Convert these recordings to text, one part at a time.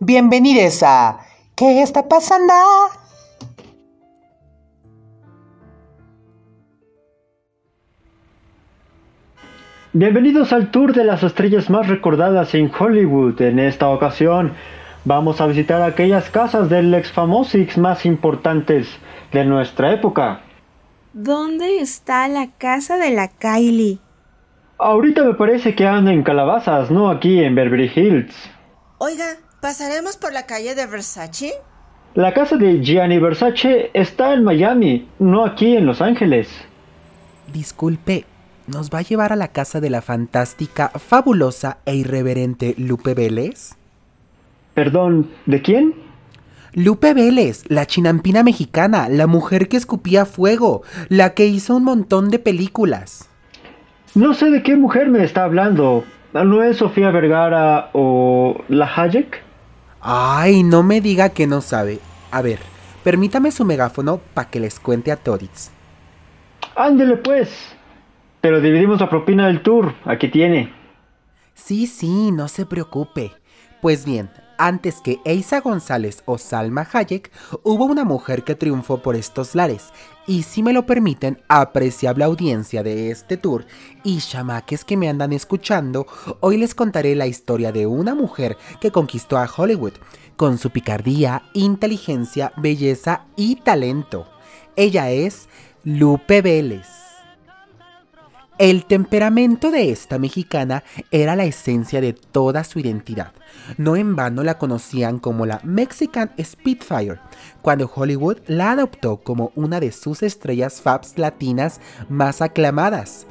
Bienvenidos a ¿Qué está pasando? Bienvenidos al tour de las estrellas más recordadas en Hollywood. En esta ocasión vamos a visitar aquellas casas del ex famosix más importantes de nuestra época. ¿Dónde está la casa de la Kylie? Ahorita me parece que anda en Calabazas, no aquí en Beverly Hills. Oiga, ¿pasaremos por la calle de Versace? La casa de Gianni Versace está en Miami, no aquí en Los Ángeles. Disculpe, ¿nos va a llevar a la casa de la fantástica, fabulosa e irreverente Lupe Vélez? Perdón, ¿de quién? Lupe Vélez, la chinampina mexicana, la mujer que escupía fuego, la que hizo un montón de películas. No sé de qué mujer me está hablando. ¿No es Sofía Vergara o la Hayek? Ay, no me diga que no sabe. A ver, permítame su megáfono para que les cuente a Todits. Ándele pues. Pero dividimos la propina del tour. Aquí tiene. Sí, sí, no se preocupe. Pues bien, antes que Eisa González o Salma Hayek, hubo una mujer que triunfó por estos lares. Y si me lo permiten, apreciable audiencia de este tour y chamaques que me andan escuchando, hoy les contaré la historia de una mujer que conquistó a Hollywood con su picardía, inteligencia, belleza y talento. Ella es Lupe Vélez. El temperamento de esta mexicana era la esencia de toda su identidad. No en vano la conocían como la Mexican Spitfire, cuando Hollywood la adoptó como una de sus estrellas faps latinas más aclamadas.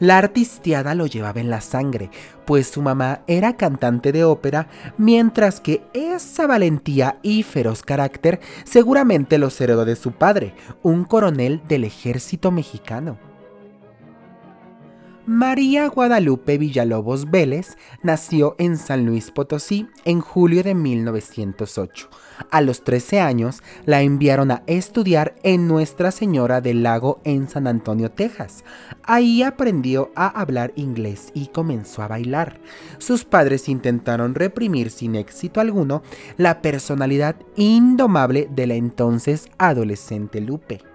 La artisteada lo llevaba en la sangre, pues su mamá era cantante de ópera, mientras que esa valentía y feroz carácter seguramente los heredó de su padre, un coronel del ejército mexicano. María Guadalupe Villalobos Vélez nació en San Luis Potosí en julio de 1908. A los 13 años la enviaron a estudiar en Nuestra Señora del Lago en San Antonio, Texas. Ahí aprendió a hablar inglés y comenzó a bailar. Sus padres intentaron reprimir sin éxito alguno la personalidad indomable de la entonces adolescente Lupe.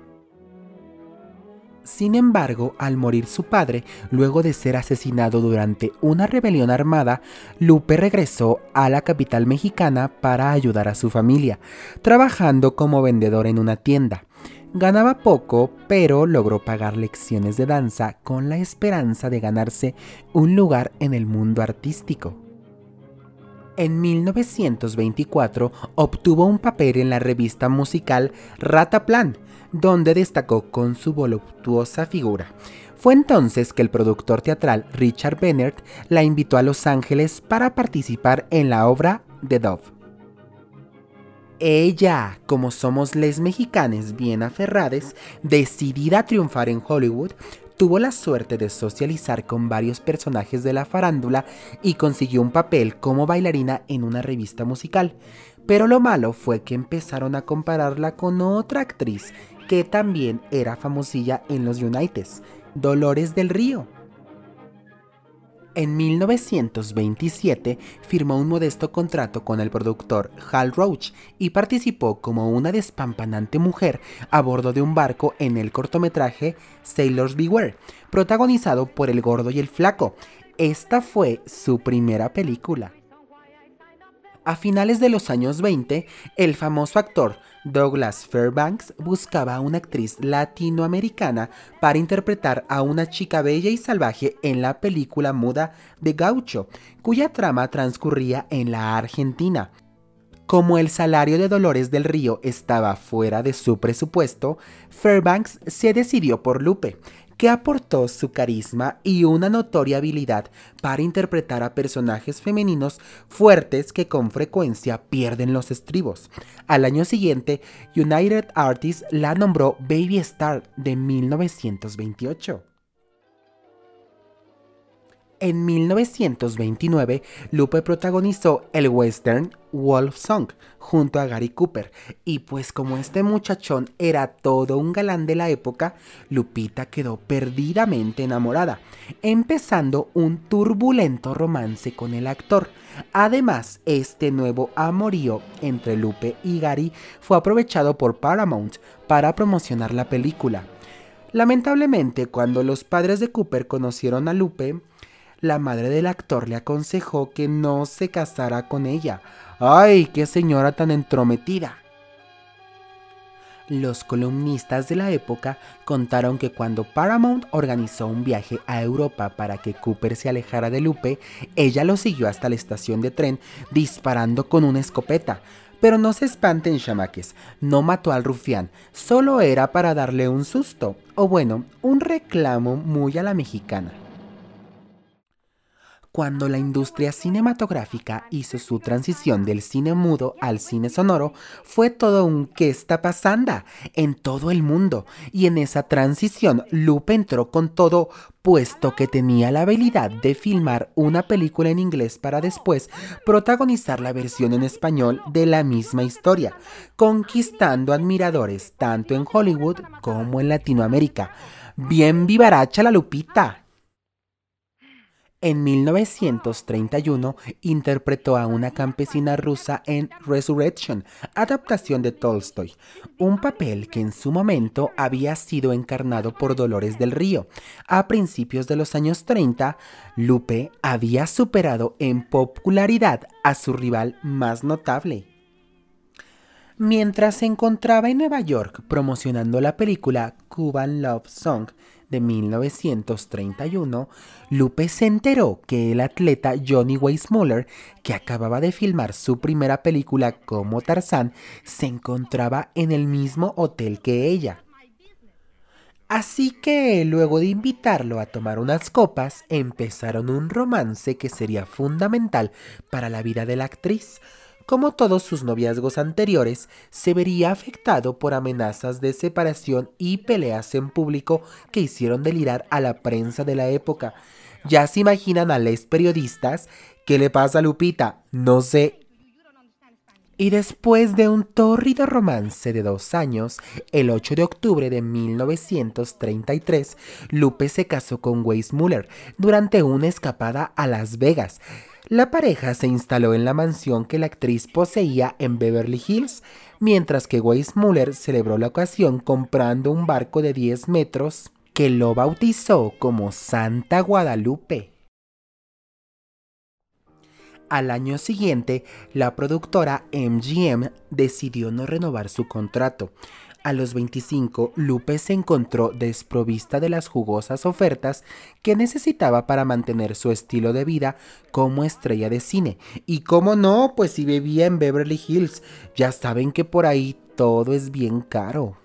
Sin embargo, al morir su padre, luego de ser asesinado durante una rebelión armada, Lupe regresó a la capital mexicana para ayudar a su familia, trabajando como vendedor en una tienda. Ganaba poco, pero logró pagar lecciones de danza con la esperanza de ganarse un lugar en el mundo artístico. En 1924 obtuvo un papel en la revista musical Rataplan, donde destacó con su voluptuosa figura. Fue entonces que el productor teatral Richard Bennett la invitó a Los Ángeles para participar en la obra The Dove. Ella, como somos les mexicanes bien aferrades, decidida a triunfar en Hollywood, tuvo la suerte de socializar con varios personajes de la farándula y consiguió un papel como bailarina en una revista musical. Pero lo malo fue que empezaron a compararla con otra actriz que también era famosilla en los Uniteds, Dolores del Río. En 1927 firmó un modesto contrato con el productor Hal Roach y participó como una despampanante mujer a bordo de un barco en el cortometraje Sailors Beware, protagonizado por el gordo y el flaco. Esta fue su primera película. A finales de los años 20, el famoso actor Douglas Fairbanks buscaba a una actriz latinoamericana para interpretar a una chica bella y salvaje en la película muda de Gaucho, cuya trama transcurría en la Argentina. Como el salario de Dolores del Río estaba fuera de su presupuesto, Fairbanks se decidió por Lupe, que aportó su carisma y una notoria habilidad para interpretar a personajes femeninos fuertes que con frecuencia pierden los estribos. Al año siguiente, United Artists la nombró Baby Star de 1928. En 1929, Lupe protagonizó el western Wolf Song junto a Gary Cooper y pues como este muchachón era todo un galán de la época, Lupita quedó perdidamente enamorada, empezando un turbulento romance con el actor. Además, este nuevo amorío entre Lupe y Gary fue aprovechado por Paramount para promocionar la película. Lamentablemente, cuando los padres de Cooper conocieron a Lupe, la madre del actor le aconsejó que no se casara con ella. ¡Ay, qué señora tan entrometida! Los columnistas de la época contaron que cuando Paramount organizó un viaje a Europa para que Cooper se alejara de Lupe, ella lo siguió hasta la estación de tren disparando con una escopeta. Pero no se espanten, chamaques, no mató al rufián, solo era para darle un susto, o bueno, un reclamo muy a la mexicana. Cuando la industria cinematográfica hizo su transición del cine mudo al cine sonoro, fue todo un ¿qué está pasando? en todo el mundo. Y en esa transición, Lupe entró con todo, puesto que tenía la habilidad de filmar una película en inglés para después protagonizar la versión en español de la misma historia, conquistando admiradores tanto en Hollywood como en Latinoamérica. Bien vivaracha la Lupita. En 1931 interpretó a una campesina rusa en Resurrection, adaptación de Tolstoy, un papel que en su momento había sido encarnado por Dolores del Río. A principios de los años 30, Lupe había superado en popularidad a su rival más notable. Mientras se encontraba en Nueva York promocionando la película Cuban Love Song, de 1931, Lupe se enteró que el atleta Johnny Weissmuller, que acababa de filmar su primera película como Tarzán, se encontraba en el mismo hotel que ella. Así que luego de invitarlo a tomar unas copas, empezaron un romance que sería fundamental para la vida de la actriz, como todos sus noviazgos anteriores, se vería afectado por amenazas de separación y peleas en público que hicieron delirar a la prensa de la época. Ya se imaginan a les periodistas, ¿qué le pasa a Lupita? No sé. Y después de un tórrido romance de dos años, el 8 de octubre de 1933, Lupe se casó con Weissmuller durante una escapada a Las Vegas. La pareja se instaló en la mansión que la actriz poseía en Beverly Hills, mientras que Weissmuller celebró la ocasión comprando un barco de 10 metros que lo bautizó como Santa Guadalupe. Al año siguiente, la productora MGM decidió no renovar su contrato, a los 25, Lupe se encontró desprovista de las jugosas ofertas que necesitaba para mantener su estilo de vida como estrella de cine. Y cómo no, pues si vivía en Beverly Hills, ya saben que por ahí todo es bien caro.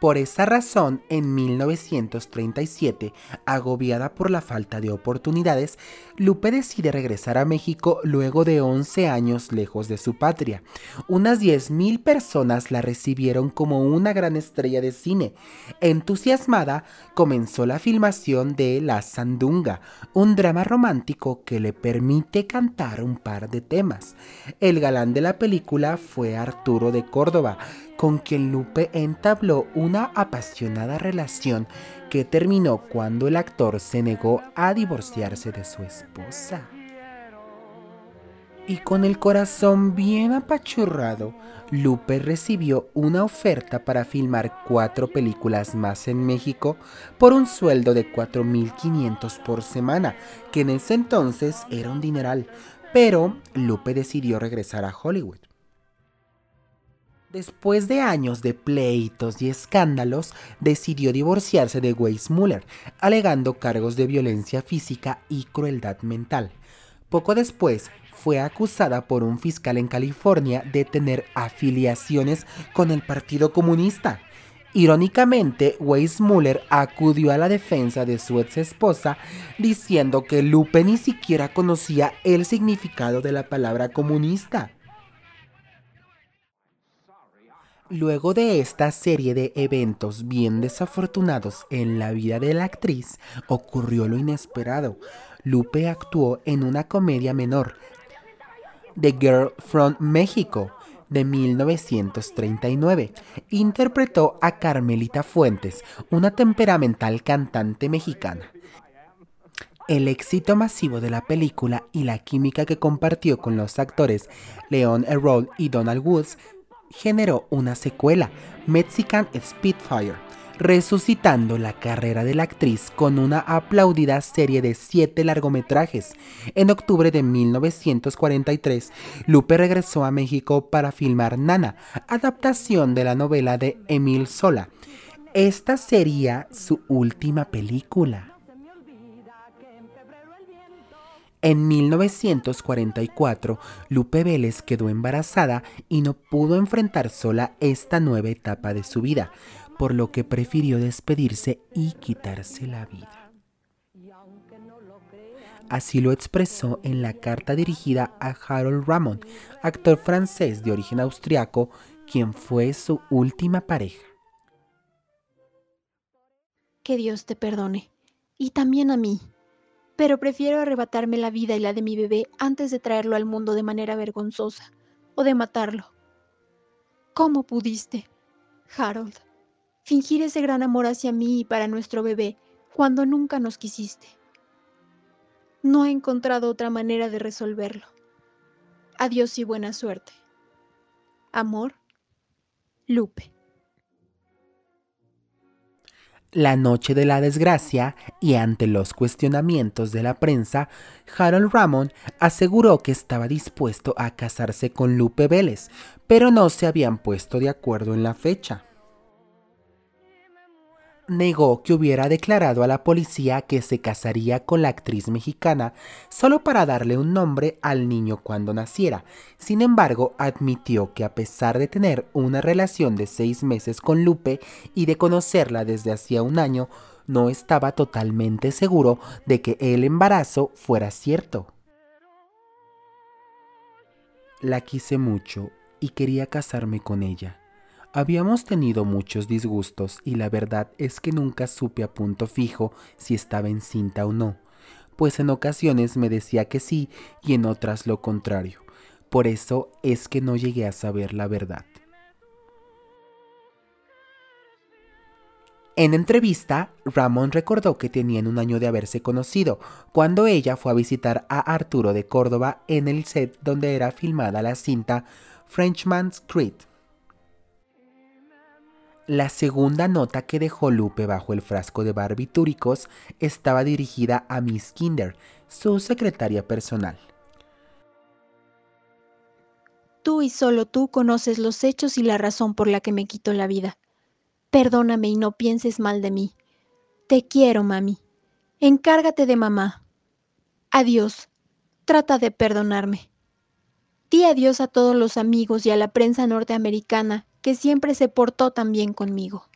Por esa razón, en 1937, agobiada por la falta de oportunidades, Lupe decide regresar a México luego de 11 años lejos de su patria. Unas 10.000 personas la recibieron como una gran estrella de cine. Entusiasmada, comenzó la filmación de La Sandunga, un drama romántico que le permite cantar un par de temas. El galán de la película fue Arturo de Córdoba, con quien Lupe entabló una apasionada relación que terminó cuando el actor se negó a divorciarse de su esposa. Y con el corazón bien apachurrado, Lupe recibió una oferta para filmar cuatro películas más en México por un sueldo de 4.500 por semana, que en ese entonces era un dineral, pero Lupe decidió regresar a Hollywood. Después de años de pleitos y escándalos, decidió divorciarse de Weissmuller, alegando cargos de violencia física y crueldad mental. Poco después, fue acusada por un fiscal en California de tener afiliaciones con el Partido Comunista. Irónicamente, Weissmuller acudió a la defensa de su ex esposa diciendo que Lupe ni siquiera conocía el significado de la palabra comunista. Luego de esta serie de eventos bien desafortunados en la vida de la actriz, ocurrió lo inesperado. Lupe actuó en una comedia menor, The Girl from Mexico, de 1939. Interpretó a Carmelita Fuentes, una temperamental cantante mexicana. El éxito masivo de la película y la química que compartió con los actores Leon Errol y Donald Woods generó una secuela, Mexican Spitfire, resucitando la carrera de la actriz con una aplaudida serie de siete largometrajes. En octubre de 1943, Lupe regresó a México para filmar Nana, adaptación de la novela de Emil Sola. Esta sería su última película. En 1944, Lupe Vélez quedó embarazada y no pudo enfrentar sola esta nueva etapa de su vida, por lo que prefirió despedirse y quitarse la vida. Así lo expresó en la carta dirigida a Harold Ramon, actor francés de origen austriaco, quien fue su última pareja. Que Dios te perdone, y también a mí pero prefiero arrebatarme la vida y la de mi bebé antes de traerlo al mundo de manera vergonzosa o de matarlo. ¿Cómo pudiste, Harold, fingir ese gran amor hacia mí y para nuestro bebé cuando nunca nos quisiste? No he encontrado otra manera de resolverlo. Adiós y buena suerte. Amor, Lupe. La noche de la desgracia y ante los cuestionamientos de la prensa, Harold Ramon aseguró que estaba dispuesto a casarse con Lupe Vélez, pero no se habían puesto de acuerdo en la fecha negó que hubiera declarado a la policía que se casaría con la actriz mexicana solo para darle un nombre al niño cuando naciera. Sin embargo, admitió que a pesar de tener una relación de seis meses con Lupe y de conocerla desde hacía un año, no estaba totalmente seguro de que el embarazo fuera cierto. La quise mucho y quería casarme con ella Habíamos tenido muchos disgustos y la verdad es que nunca supe a punto fijo si estaba encinta o no, pues en ocasiones me decía que sí y en otras lo contrario. Por eso es que no llegué a saber la verdad. En entrevista, Ramón recordó que tenían un año de haberse conocido, cuando ella fue a visitar a Arturo de Córdoba en el set donde era filmada la cinta Frenchman's Creed. La segunda nota que dejó Lupe bajo el frasco de barbitúricos estaba dirigida a Miss Kinder, su secretaria personal. Tú y solo tú conoces los hechos y la razón por la que me quito la vida. Perdóname y no pienses mal de mí. Te quiero, mami. Encárgate de mamá. Adiós. Trata de perdonarme. Di adiós a todos los amigos y a la prensa norteamericana que siempre se portó tan bien conmigo.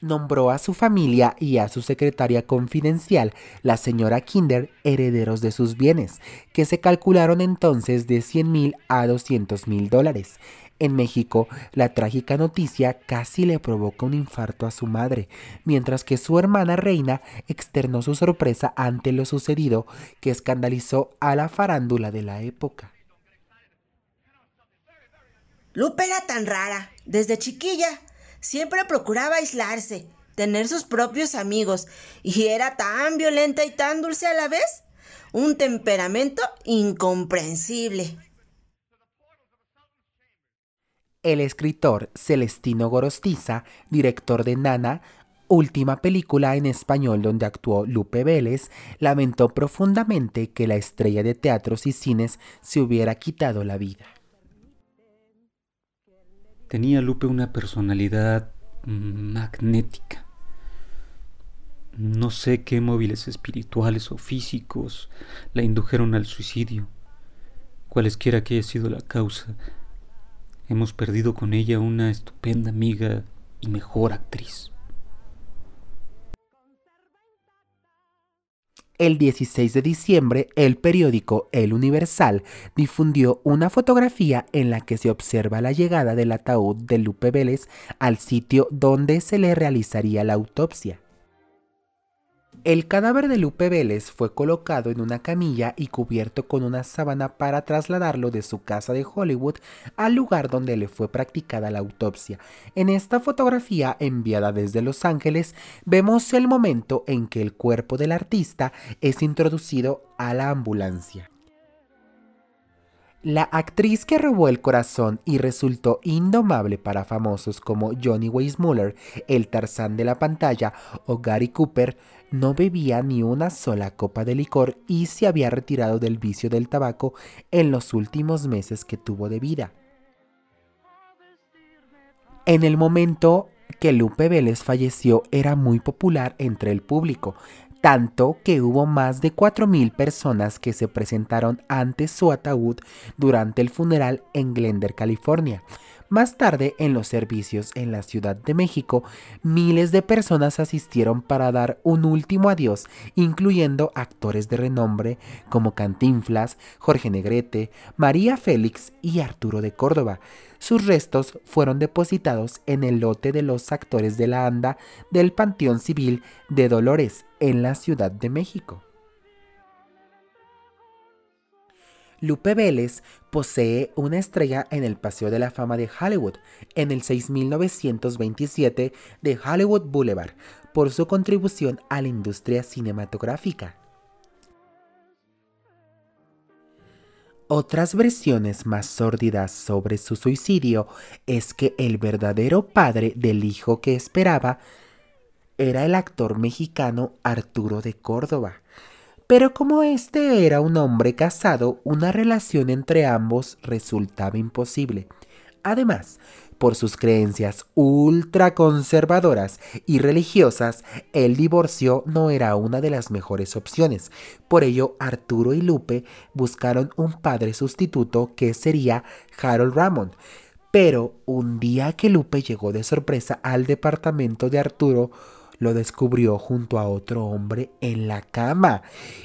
Nombró a su familia y a su secretaria confidencial, la señora Kinder, herederos de sus bienes, que se calcularon entonces de 100 mil a 200 mil dólares. En México, la trágica noticia casi le provoca un infarto a su madre, mientras que su hermana Reina externó su sorpresa ante lo sucedido que escandalizó a la farándula de la época. Lupe era tan rara. Desde chiquilla siempre procuraba aislarse, tener sus propios amigos, y era tan violenta y tan dulce a la vez. Un temperamento incomprensible. El escritor Celestino Gorostiza, director de Nana, última película en español donde actuó Lupe Vélez, lamentó profundamente que la estrella de teatros y cines se hubiera quitado la vida. Tenía Lupe una personalidad magnética. No sé qué móviles espirituales o físicos la indujeron al suicidio. Cualesquiera que haya sido la causa, hemos perdido con ella una estupenda amiga y mejor actriz. El 16 de diciembre, el periódico El Universal difundió una fotografía en la que se observa la llegada del ataúd de Lupe Vélez al sitio donde se le realizaría la autopsia. El cadáver de Lupe Vélez fue colocado en una camilla y cubierto con una sábana para trasladarlo de su casa de Hollywood al lugar donde le fue practicada la autopsia. En esta fotografía enviada desde Los Ángeles vemos el momento en que el cuerpo del artista es introducido a la ambulancia. La actriz que robó el corazón y resultó indomable para famosos como Johnny Weissmuller, el Tarzán de la pantalla o Gary Cooper, no bebía ni una sola copa de licor y se había retirado del vicio del tabaco en los últimos meses que tuvo de vida. En el momento que Lupe Vélez falleció era muy popular entre el público, tanto que hubo más de 4.000 personas que se presentaron ante su ataúd durante el funeral en Glendale, California. Más tarde, en los servicios en la Ciudad de México, miles de personas asistieron para dar un último adiós, incluyendo actores de renombre como Cantinflas, Jorge Negrete, María Félix y Arturo de Córdoba. Sus restos fueron depositados en el lote de los actores de la ANDA del Panteón Civil de Dolores, en la Ciudad de México. Lupe Vélez posee una estrella en el Paseo de la Fama de Hollywood, en el 6927 de Hollywood Boulevard, por su contribución a la industria cinematográfica. Otras versiones más sórdidas sobre su suicidio es que el verdadero padre del hijo que esperaba era el actor mexicano Arturo de Córdoba, pero como este era un hombre casado, una relación entre ambos resultaba imposible. Además, por sus creencias ultraconservadoras y religiosas, el divorcio no era una de las mejores opciones. Por ello, Arturo y Lupe buscaron un padre sustituto que sería Harold Ramond. Pero un día que Lupe llegó de sorpresa al departamento de Arturo, lo descubrió junto a otro hombre en la cama,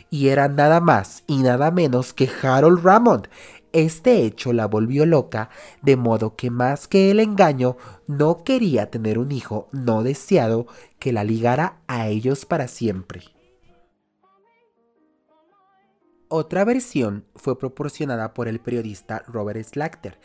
y era nada más y nada menos que Harold Ramond. Este hecho la volvió loca, de modo que más que el engaño, no quería tener un hijo no deseado que la ligara a ellos para siempre. Otra versión fue proporcionada por el periodista Robert Slachter,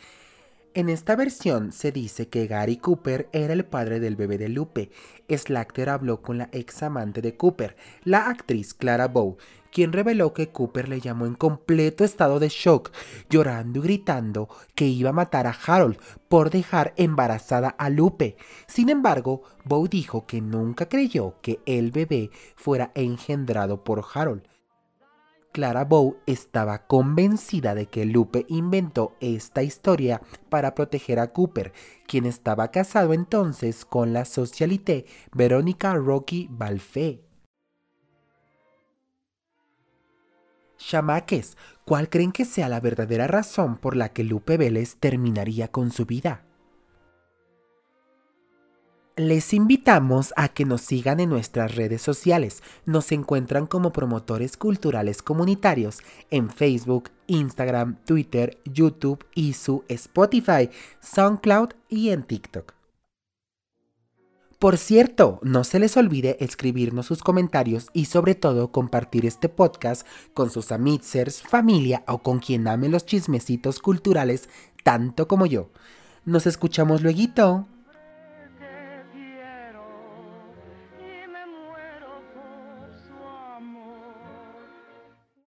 en esta versión se dice que Gary Cooper era el padre del bebé de Lupe. Slachter habló con la ex amante de Cooper, la actriz Clara Bow, quien reveló que Cooper le llamó en completo estado de shock, llorando y gritando que iba a matar a Harold por dejar embarazada a Lupe. Sin embargo, Bow dijo que nunca creyó que el bebé fuera engendrado por Harold. Clara Bow estaba convencida de que Lupe inventó esta historia para proteger a Cooper, quien estaba casado entonces con la socialité Verónica Rocky Balfe. Chamaques, ¿cuál creen que sea la verdadera razón por la que Lupe Vélez terminaría con su vida? Les invitamos a que nos sigan en nuestras redes sociales. Nos encuentran como promotores culturales comunitarios en Facebook, Instagram, Twitter, YouTube y su Spotify, SoundCloud y en TikTok. Por cierto, no se les olvide escribirnos sus comentarios y sobre todo compartir este podcast con sus amigos, familia o con quien ame los chismecitos culturales tanto como yo. Nos escuchamos luego.